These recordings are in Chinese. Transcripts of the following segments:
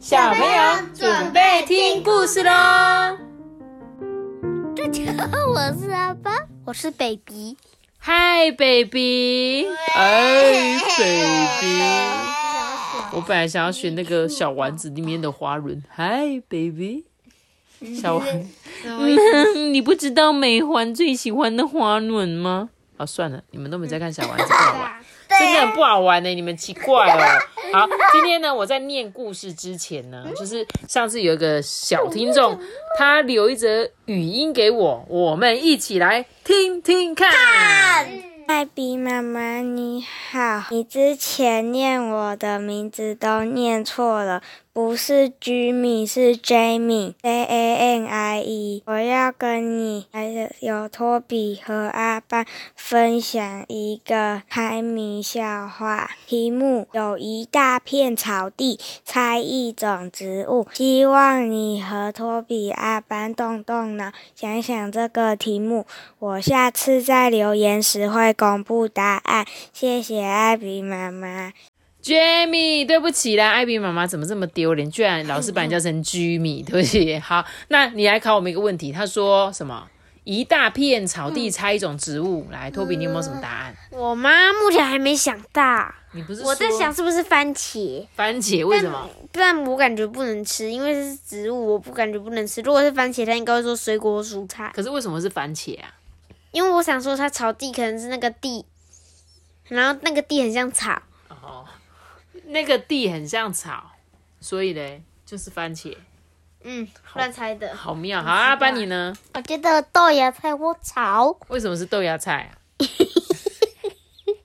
小朋友准备听故事喽！大家好，我是阿爸，我是 baby。嗨，baby！哎，baby！我本来想要选那个小丸子里面的花轮。嗨，baby！小丸，你不知道美环最喜欢的花轮吗？啊，算了，你们都没在看小丸子，不好玩，真的很不好玩呢。你们奇怪哦。好，今天呢，我在念故事之前呢，就是上次有一个小听众，他留一则语音给我，我们一起来听听看。艾比妈妈你好，你之前念我的名字都念错了。不是 Jimmy，是 Jamie，J A N I E。我要跟你还有托比和阿班分享一个猜谜笑话。题目有一大片草地，猜一种植物。希望你和托比、阿班动动脑，想想这个题目。我下次在留言时会公布答案。谢谢艾比妈妈。Jamie，对不起啦，艾比妈妈怎么这么丢脸？居然老是把你叫成 Jimmy，对不起。好，那你来考我们一个问题。他说什么？一大片草地，猜一种植物。来，托比，你有没有什么答案？我妈目前还没想到。你不是我在想是不是番茄？番茄为什么？但我感觉不能吃，因为是植物，我不感觉不能吃。如果是番茄，它应该会说水果蔬菜。可是为什么是番茄啊？因为我想说，它草地可能是那个地，然后那个地很像草。那个地很像草，所以嘞就是番茄。嗯，乱猜的。好妙，好啊班你呢？我觉得豆芽菜或草。为什么是豆芽菜啊？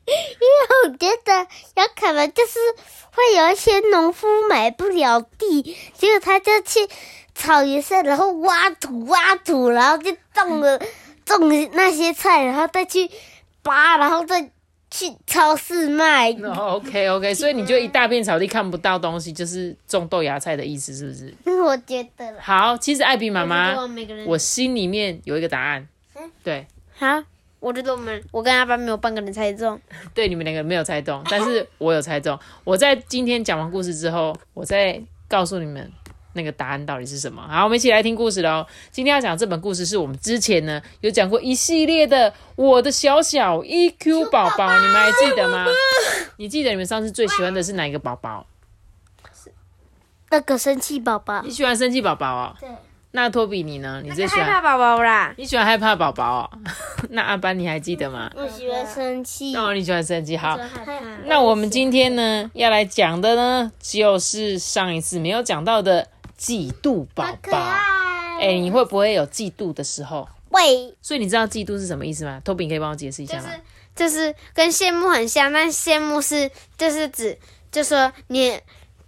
因为我觉得有可能就是会有一些农夫买不了地，结果他就去草原上，然后挖土挖土，然后就种了种那些菜，然后再去拔，然后再。去超市卖。OK OK，所以你就一大片草地看不到东西，就是种豆芽菜的意思，是不是？我觉得。好，其实艾比妈妈，我心里面有一个答案。对。好，我觉得我们我跟阿爸没有半个人猜中。对，你们两个没有猜中，但是我有猜中。我在今天讲完故事之后，我再告诉你们。那个答案到底是什么？好，我们一起来听故事喽。今天要讲这本故事是我们之前呢有讲过一系列的《我的小小 EQ 宝宝》，你们还记得吗？你记得你们上次最喜欢的是哪一个宝宝？那个生气宝宝。你喜欢生气宝宝哦？对。那托比你呢？你最喜欢害怕宝宝啦？你喜欢害怕宝宝哦？那阿班你还记得吗？我喜欢生气。哦，你喜欢生气。好，那我们今天呢要来讲的呢，就是上一次没有讲到的。嫉妒宝宝，哎，你会不会有嫉妒的时候？会。所以你知道嫉妒是什么意思吗？托比，你可以帮我解释一下吗？就是跟羡慕很像，但羡慕是就是指，就说你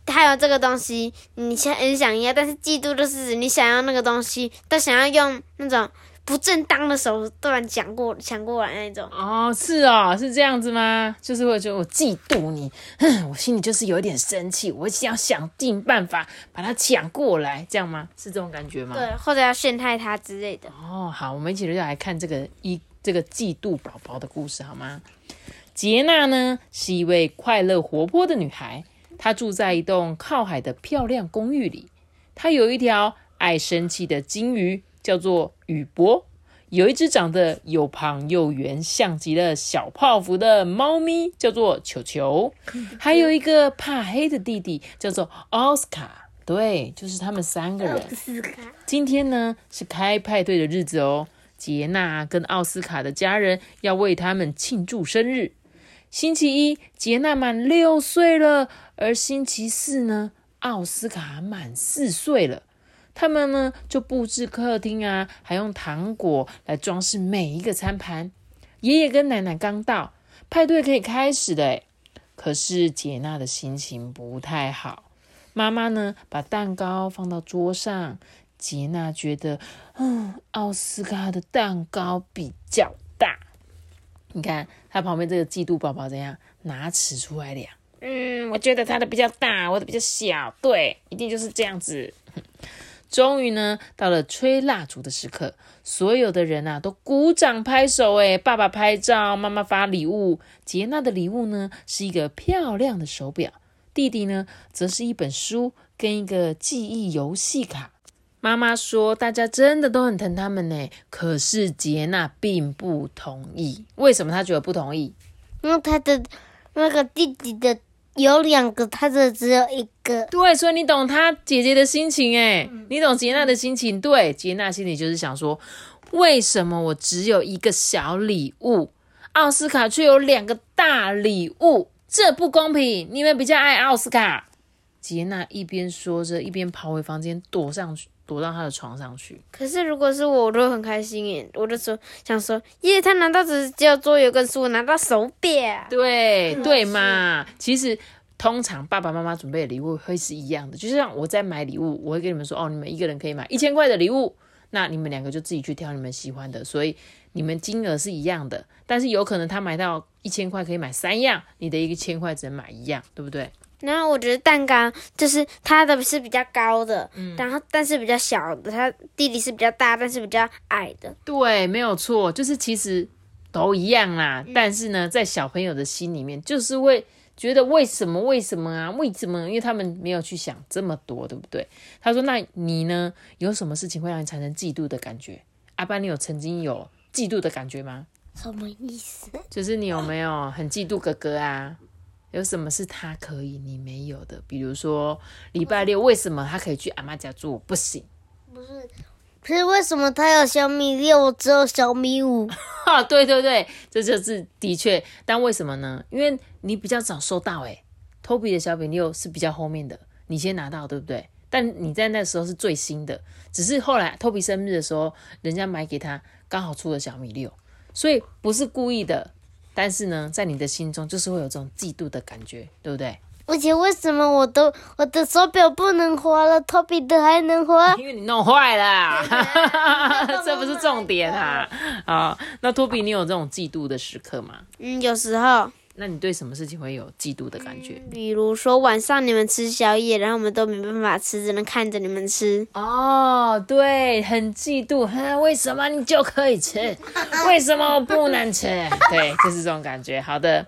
他有这个东西，你想很想要，但是嫉妒就是指你想要那个东西，都想要用那种。不正当的手段抢过抢过来那种哦，是哦，是这样子吗？就是会觉得我嫉妒你，我心里就是有点生气，我想要想尽办法把它抢过来，这样吗？是这种感觉吗？对，或者要陷害他之类的。哦，好，我们一起就来看这个一这个嫉妒宝宝的故事好吗？杰娜呢是一位快乐活泼的女孩，她住在一栋靠海的漂亮公寓里，她有一条爱生气的金鱼。叫做雨博，有一只长得又胖又圆，像极了小泡芙的猫咪，叫做球球。还有一个怕黑的弟弟，叫做奥斯卡。对，就是他们三个人。今天呢是开派对的日子哦，杰娜跟奥斯卡的家人要为他们庆祝生日。星期一，杰娜满六岁了，而星期四呢，奥斯卡满四岁了。他们呢就布置客厅啊，还用糖果来装饰每一个餐盘。爷爷跟奶奶刚到，派对可以开始的可是杰娜的心情不太好。妈妈呢把蛋糕放到桌上，杰娜觉得，嗯，奥斯卡的蛋糕比较大。你看他旁边这个嫉妒宝宝怎样？拿尺出来量。嗯，我觉得他的比较大，我的比较小。对，一定就是这样子。终于呢，到了吹蜡烛的时刻，所有的人啊都鼓掌拍手。哎，爸爸拍照，妈妈发礼物。杰娜的礼物呢是一个漂亮的手表，弟弟呢，则是一本书跟一个记忆游戏卡。妈妈说：“大家真的都很疼他们呢。”可是杰娜并不同意。为什么她觉得不同意？因为他的那个弟弟的有两个，他的只有一个。对，所以你懂他姐姐的心情哎，你懂杰娜的心情。对，杰娜心里就是想说：为什么我只有一个小礼物，奥斯卡却有两个大礼物？这不公平！你们比较爱奥斯卡。杰娜一边说着，一边跑回房间，躲上去。躲到他的床上去。可是如果是我，我都很开心耶！我就说想说，耶，他难道只是叫桌游跟书，拿到手表？对对嘛？其实通常爸爸妈妈准备的礼物会是一样的，就像我在买礼物，我会跟你们说，哦，你们一个人可以买一千块的礼物，那你们两个就自己去挑你们喜欢的，所以你们金额是一样的。但是有可能他买到一千块可以买三样，你的一个千块只能买一样，对不对？然后我觉得蛋糕就是它的是比较高的，然后但是比较小的，他弟弟是比较大，但是比较矮的。对，没有错，就是其实都一样啦。但是呢，在小朋友的心里面，就是会觉得为什么？为什么啊？为什么？因为他们没有去想这么多，对不对？他说：“那你呢？有什么事情会让你产生嫉妒的感觉？”阿班，你有曾经有嫉妒的感觉吗？什么意思？就是你有没有很嫉妒哥哥啊？有什么是他可以你没有的？比如说礼拜六为什么他可以去阿妈家住，不行？不是，可是为什么他有小米六，我只有小米五？哈，对对对，这就是的确。但为什么呢？因为你比较早收到，诶托比的小米六是比较后面的，你先拿到，对不对？但你在那时候是最新的，只是后来托比生日的时候，人家买给他刚好出了小米六，所以不是故意的。但是呢，在你的心中就是会有这种嫉妒的感觉，对不对？而且为什么我都我的手表不能滑了，Toby 的还能滑？因为你弄坏了，这不是重点啊！啊，那 Toby，你有这种嫉妒的时刻吗？嗯，有时候。那你对什么事情会有嫉妒的感觉？比如说晚上你们吃宵夜，然后我们都没办法吃，只能看着你们吃。哦，对，很嫉妒，为什么你就可以吃，为什么我不能吃？对，就是这种感觉。好的，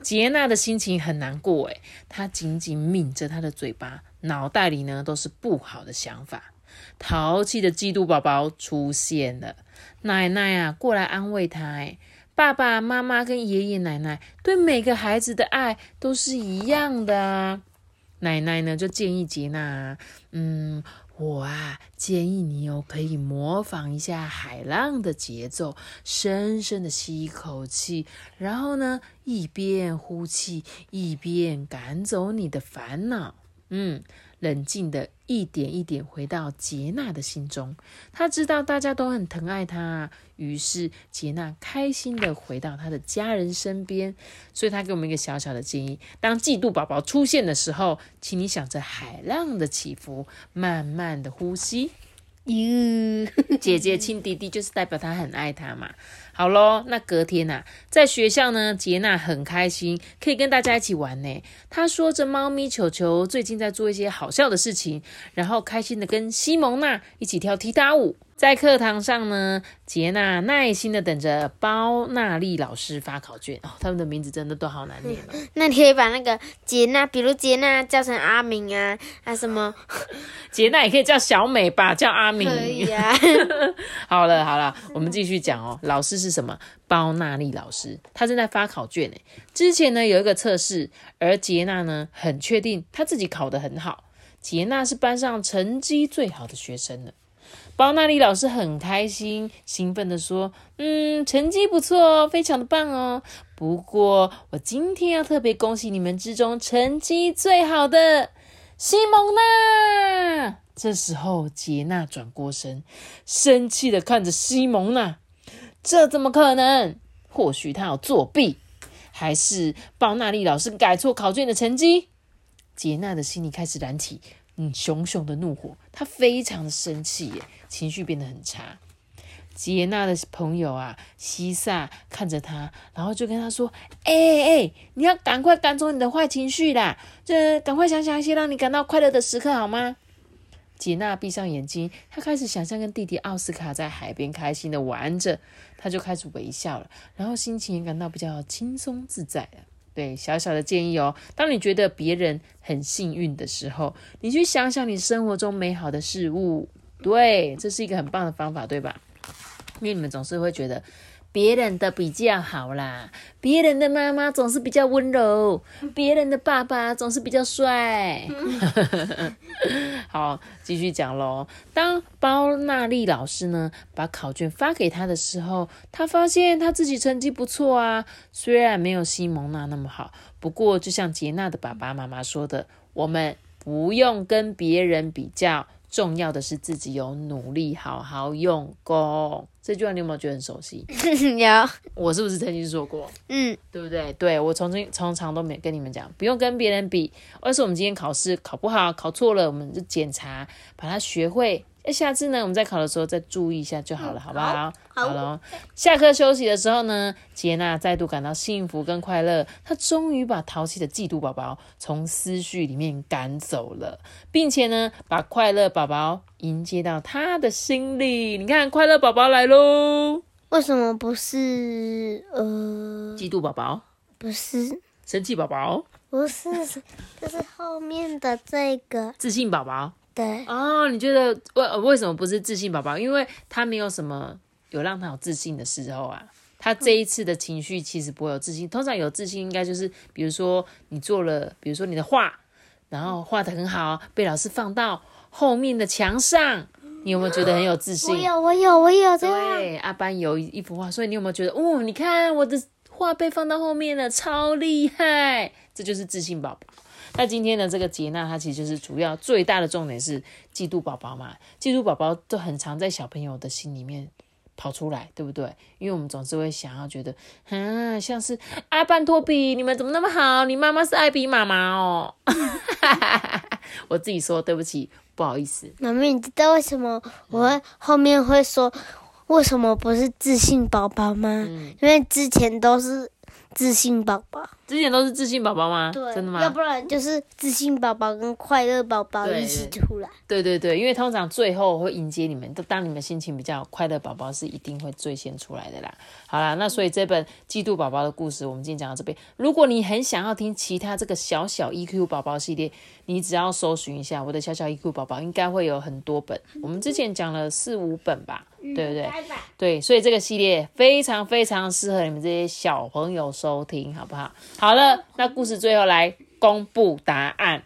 杰娜的心情很难过，诶，她紧紧抿着她的嘴巴，脑袋里呢都是不好的想法。淘气的嫉妒宝宝出现了，奶奶啊，过来安慰她，诶。爸爸妈妈跟爷爷奶奶对每个孩子的爱都是一样的啊。奶奶呢就建议杰娜，嗯，我啊建议你哦可以模仿一下海浪的节奏，深深的吸一口气，然后呢一边呼气一边赶走你的烦恼，嗯。冷静的一点一点回到杰娜的心中，他知道大家都很疼爱他，于是杰娜开心的回到他的家人身边。所以他给我们一个小小的建议：当嫉妒宝宝出现的时候，请你想着海浪的起伏，慢慢的呼吸。哟，姐姐亲弟弟就是代表他很爱他嘛。好喽，那隔天呐，在学校呢，杰娜很开心，可以跟大家一起玩呢。她说着猫咪球球最近在做一些好笑的事情，然后开心的跟西蒙娜一起跳踢踏舞。在课堂上呢，杰娜耐心的等着包娜丽老师发考卷哦。他们的名字真的都好难念哦。那你可以把那个杰娜，比如杰娜叫成阿明啊，啊什么？杰娜也可以叫小美吧，叫阿明。可以啊。好 了好了，我们继续讲哦。老师是什么？包娜丽老师，他正在发考卷呢。之前呢有一个测试，而杰娜呢很确定他自己考得很好。杰娜是班上成绩最好的学生了。包娜丽老师很开心、兴奋的说：“嗯，成绩不错，非常的棒哦。不过，我今天要特别恭喜你们之中成绩最好的西蒙娜。”这时候，杰娜转过身，生气的看着西蒙娜：“这怎么可能？或许他有作弊，还是包娜丽老师改错考卷的成绩？”杰娜的心里开始燃起。嗯，熊熊的怒火，她非常的生气耶，情绪变得很差。杰娜的朋友啊，西萨看着他，然后就跟他说：“哎哎，你要赶快赶走你的坏情绪啦，这赶快想想一些让你感到快乐的时刻好吗？”杰娜闭上眼睛，她开始想象跟弟弟奥斯卡在海边开心的玩着，他就开始微笑了，然后心情也感到比较轻松自在了。对，小小的建议哦。当你觉得别人很幸运的时候，你去想想你生活中美好的事物，对，这是一个很棒的方法，对吧？因为你们总是会觉得别人的比较好啦，别人的妈妈总是比较温柔，别人的爸爸总是比较帅。好，继续讲喽。当包娜丽老师呢把考卷发给他的时候，他发现他自己成绩不错啊，虽然没有西蒙娜那么好，不过就像杰娜的爸爸妈妈说的，我们不用跟别人比较。重要的是自己有努力，好好用功。这句话你有没有觉得很熟悉？有，我是不是曾经说过？嗯，对不对？对我从从从常都没跟你们讲，不用跟别人比。而是我们今天考试考不好、考错了，我们就检查，把它学会。哎，下次呢，我们在考的时候再注意一下就好了，好不好？好了。下课休息的时候呢，杰娜再度感到幸福跟快乐。她终于把淘气的嫉妒宝宝从思绪里面赶走了，并且呢，把快乐宝宝迎接到她的心里。你看，快乐宝宝来喽！为什么不是呃？嫉妒宝宝？不是。生气宝宝？不是，就是后面的这个自信宝宝。对哦，你觉得为为什么不是自信宝宝？因为他没有什么有让他有自信的时候啊。他这一次的情绪其实不会有自信。通常有自信应该就是比如说你做了，比如说你的画，然后画的很好，被老师放到后面的墙上，你有没有觉得很有自信？我有，我有，我有。对，阿班有一幅画，所以你有没有觉得哦？你看我的画被放到后面了，超厉害！这就是自信宝宝。那今天的这个杰娜，它其实就是主要最大的重点是嫉妒宝宝嘛，嫉妒宝宝都很常在小朋友的心里面跑出来，对不对？因为我们总是会想要觉得，啊，像是阿班托比，你们怎么那么好？你妈妈是艾比妈妈哦。我自己说对不起，不好意思。妈咪，你知道为什么我会后面会说为什么不是自信宝宝吗？因为之前都是。自信宝宝，之前都是自信宝宝吗？对，真的吗？要不然就是自信宝宝跟快乐宝宝一起出来。对对对，因为通常最后会迎接你们，都当你们心情比较快乐，宝宝是一定会最先出来的啦。好啦，那所以这本嫉妒宝宝的故事，我们今天讲到这边。如果你很想要听其他这个小小 EQ 宝宝系列，你只要搜寻一下我的小小 EQ 宝宝，应该会有很多本。我们之前讲了四五本吧。对不对？对，所以这个系列非常非常适合你们这些小朋友收听，好不好？好了，那故事最后来公布答案。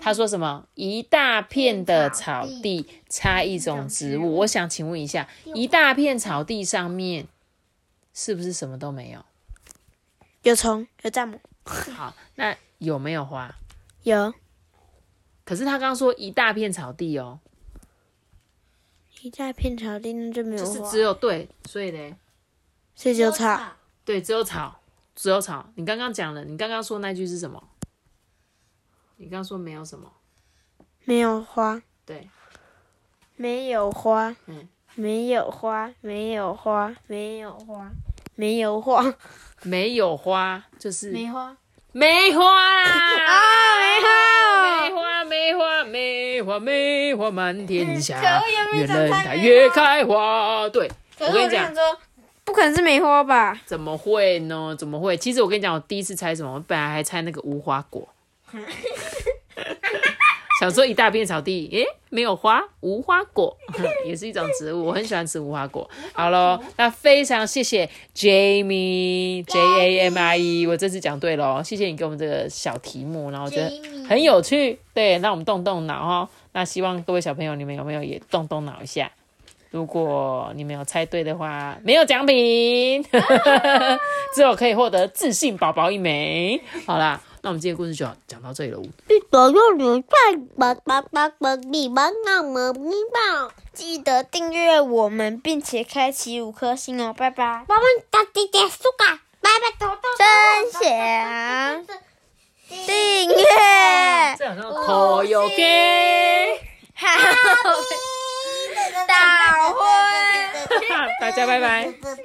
他说什么？一大片的草地插一种植物。我想请问一下，一大片草地上面是不是什么都没有？有虫，有蚱蜢。好，那有没有花？有。可是他刚刚说一大片草地哦。一大片草地，那就没有就是只有对，所以呢，所以只有草，对，只有草，只有草。你刚刚讲了，你刚刚说那句是什么？你刚刚说没有什么，没有花，对，没有花，嗯，没有花，没有花，没有花，没有花，没有花，就是梅花，梅花。啊，梅花，梅花，梅花，梅花，梅花满天下，越冷它越开花。对，我跟你讲，不可能是梅花吧？怎么会呢？怎么会？其实我跟你讲，我第一次猜什么？我本来还猜那个无花果。想说一大片草地，诶，没有花，无花果 也是一种植物，我很喜欢吃无花果。好喽，那非常谢谢 Jamie J A M I E，我这次讲对喽，谢谢你给我们这个小题目，然后我觉得很有趣。对，让我们动动脑哈。那希望各位小朋友，你们有没有也动动脑一下？如果你没有猜对的话，没有奖品，只有可以获得自信宝宝一枚。好啦。那我们今天故事就要讲到这里了。记得订阅我们，并且开启五颗星哦！拜拜。我们到底结束吧？拜拜，分享、订阅、这好像头有给，好，大会，大家拜拜。